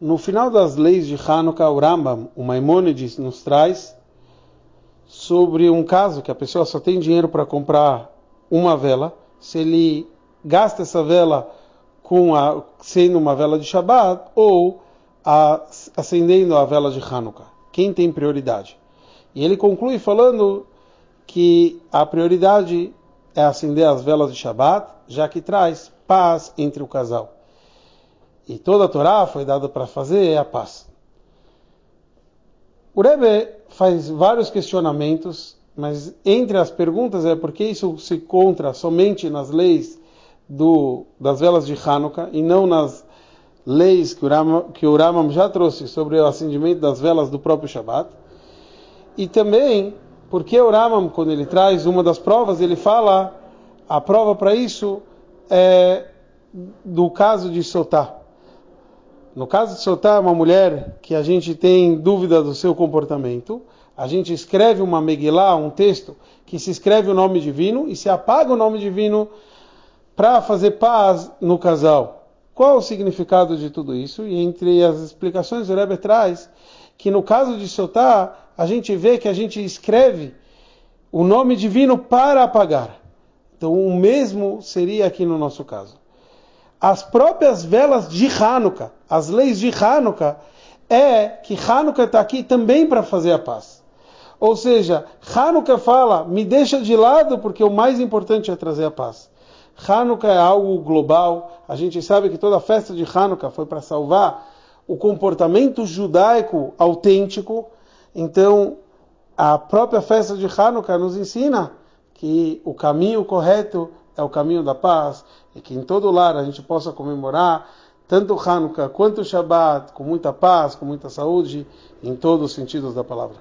No final das leis de Hanukkah, o Rambam, o Maimonides, nos traz sobre um caso que a pessoa só tem dinheiro para comprar uma vela. Se ele gasta essa vela com a, sendo uma vela de Shabbat ou a, acendendo a vela de Hanukkah. Quem tem prioridade? E ele conclui falando que a prioridade é acender as velas de Shabbat, já que traz paz entre o casal. E toda a Torá foi dada para fazer a paz. O Rebbe faz vários questionamentos, mas entre as perguntas é por que isso se encontra somente nas leis do, das velas de Hanukkah e não nas leis que o, Rama, que o Ramam já trouxe sobre o acendimento das velas do próprio Shabat. E também porque o Ramam, quando ele traz uma das provas, ele fala a prova para isso é do caso de Sotá. No caso de Sotá, uma mulher que a gente tem dúvida do seu comportamento, a gente escreve uma Megillah, um texto, que se escreve o nome divino e se apaga o nome divino para fazer paz no casal. Qual o significado de tudo isso? E entre as explicações o Rebbe traz que no caso de Sotá, a gente vê que a gente escreve o nome divino para apagar. Então o mesmo seria aqui no nosso caso. As próprias velas de Hanukkah, as leis de Hanukkah, é que Hanukkah está aqui também para fazer a paz. Ou seja, Hanukkah fala, me deixa de lado porque o mais importante é trazer a paz. Hanukkah é algo global. A gente sabe que toda a festa de Hanukkah foi para salvar o comportamento judaico autêntico. Então, a própria festa de Hanukkah nos ensina que o caminho correto é o caminho da paz e que em todo lar a gente possa comemorar tanto Hanukkah quanto o Shabbat com muita paz, com muita saúde, em todos os sentidos da palavra.